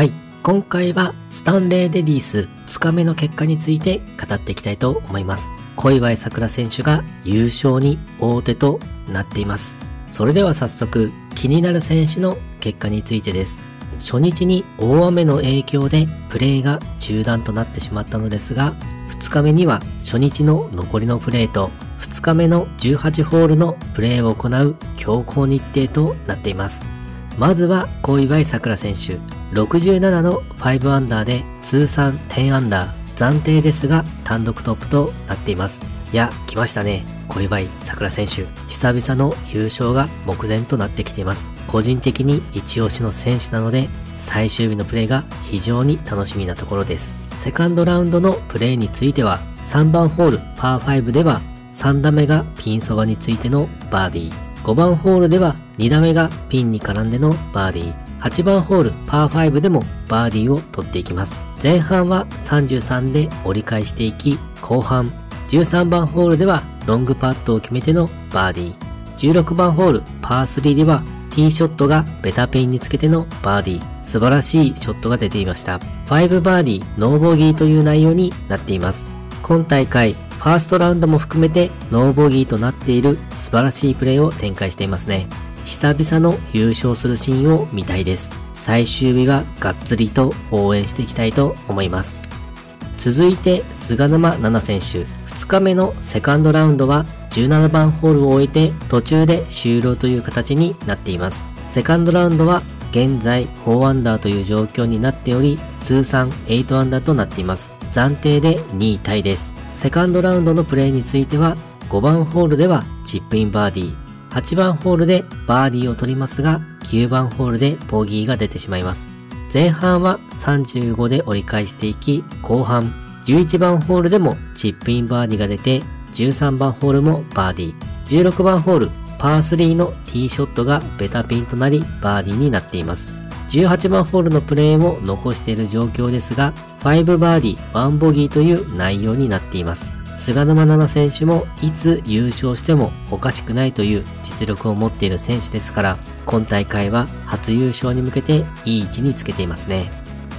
はい。今回はスタンレーレディース2日目の結果について語っていきたいと思います。小祝さくら選手が優勝に大手となっています。それでは早速気になる選手の結果についてです。初日に大雨の影響でプレーが中断となってしまったのですが、2日目には初日の残りのプレーと2日目の18ホールのプレーを行う強行日程となっています。まずは小祝さくら選手、67の5アンダーで通算10アンダー、暫定ですが単独トップとなっています。いや、来ましたね。小祝さくら選手。久々の優勝が目前となってきています。個人的に一押しの選手なので、最終日のプレーが非常に楽しみなところです。セカンドラウンドのプレーについては、3番ホールパー5では3打目がピンそばについてのバーディー。5番ホールでは2打目がピンに絡んでのバーディー。8番ホールパー5でもバーディーを取っていきます。前半は33で折り返していき、後半13番ホールではロングパットを決めてのバーディー。16番ホールパー3ではティーショットがベタピンにつけてのバーディー。素晴らしいショットが出ていました。5バーディー、ノーボギーという内容になっています。今大会、ファーストラウンドも含めてノーボギーとなっている素晴らしいプレーを展開していますね。久々の優勝するシーンを見たいです。最終日はがっつりと応援していきたいと思います。続いて、菅沼奈々選手。2日目のセカンドラウンドは17番ホールを終えて途中で終了という形になっています。セカンドラウンドは現在4アンダーという状況になっており、通算8アンダーとなっています。暫定で2位タイです。セカンドラウンドのプレーについては、5番ホールではチップインバーディー、8番ホールでバーディーを取りますが、9番ホールでボギーが出てしまいます。前半は35で折り返していき、後半11番ホールでもチップインバーディーが出て、13番ホールもバーディー、16番ホールパー3のティーショットがベタピンとなりバーディーになっています。18番ホールのプレーを残している状況ですが、5バーディー、1ボギーという内容になっています。菅沼奈々選手もいつ優勝してもおかしくないという実力を持っている選手ですから、今大会は初優勝に向けていい位置につけていますね。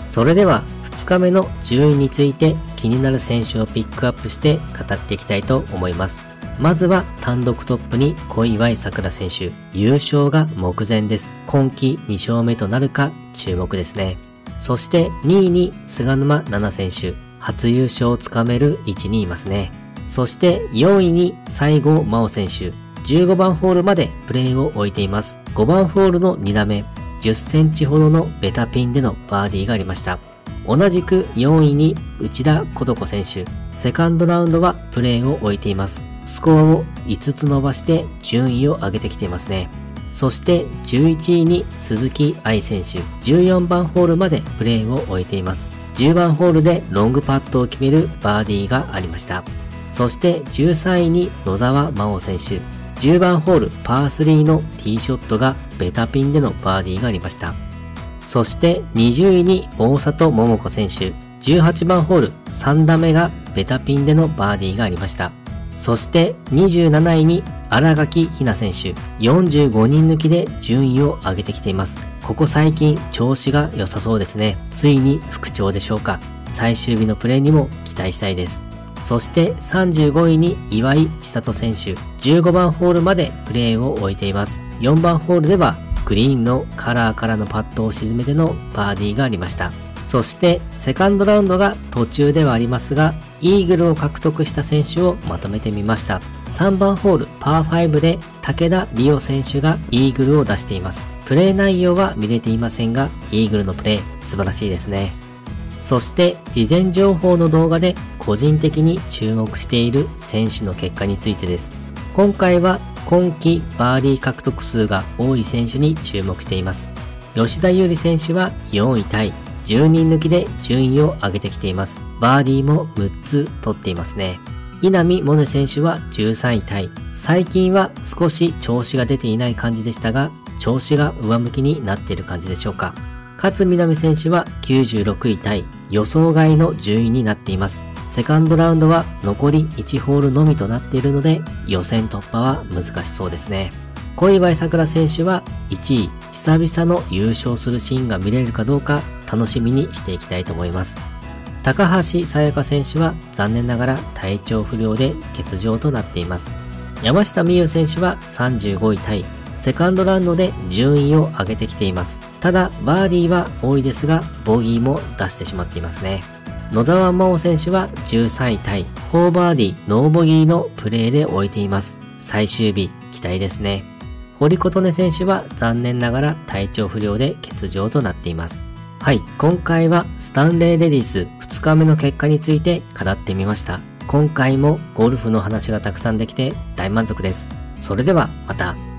それでは2日目の順位について気になる選手をピックアップして語っていきたいと思います。まずは単独トップに小祝さくら選手。優勝が目前です。今季2勝目となるか注目ですね。そして2位に菅沼奈々選手。初優勝をつかめる位置にいますね。そして4位に西郷真央選手。15番ホールまでプレーを置いています。5番ホールの2打目、10センチほどのベタピンでのバーディーがありました。同じく4位に内田琴子選手。セカンドラウンドはプレーを置いています。スコアを5つ伸ばして順位を上げてきていますね。そして11位に鈴木愛選手。14番ホールまでプレーを終えています。10番ホールでロングパットを決めるバーディーがありました。そして13位に野沢真央選手。10番ホールパー3のティーショットがベタピンでのバーディーがありました。そして20位に大里桃子選手。18番ホール3打目がベタピンでのバーディーがありました。そして27位に荒垣ひな選手。45人抜きで順位を上げてきています。ここ最近調子が良さそうですね。ついに復調でしょうか。最終日のプレーにも期待したいです。そして35位に岩井千里選手。15番ホールまでプレーを終えています。4番ホールではグリーンのカラーからのパットを沈めてのバーディーがありました。そしてセカンドラウンドが途中ではありますが、イーグルを獲得した選手をまとめてみました。3番ホールパー5で武田理央選手がイーグルを出しています。プレー内容は見れていませんが、イーグルのプレー素晴らしいですね。そして事前情報の動画で個人的に注目している選手の結果についてです。今回は今季バーディー獲得数が多い選手に注目しています。吉田優里選手は4位タイ、10人抜きで順位を上げてきています。バーディーも6つ取っていますね。稲見萌寧選手は13位タイ。最近は少し調子が出ていない感じでしたが、調子が上向きになっている感じでしょうか。勝みなみ選手は96位タイ、予想外の順位になっています。セカンドラウンドは残り1ホールのみとなっているので、予選突破は難しそうですね。小祝さくら選手は1位、久々の優勝するシーンが見れるかどうか楽しみにしていきたいと思います。高橋沙也加選手は残念ながら体調不良で欠場となっています。山下美夢選手は35位タイ、セカンドラウンドで順位を上げてきています。ただ、バーディーは多いですが、ボギーも出してしまっていますね。野沢真央選手は13位タイ、4バーディー、ノーボギーのプレーで終えています。最終日、期待ですね。堀琴音選手は残念ながら体調不良で欠場となっています。はい、今回はスタンレーレディス2日目の結果について語ってみました。今回もゴルフの話がたくさんできて大満足です。それではまた。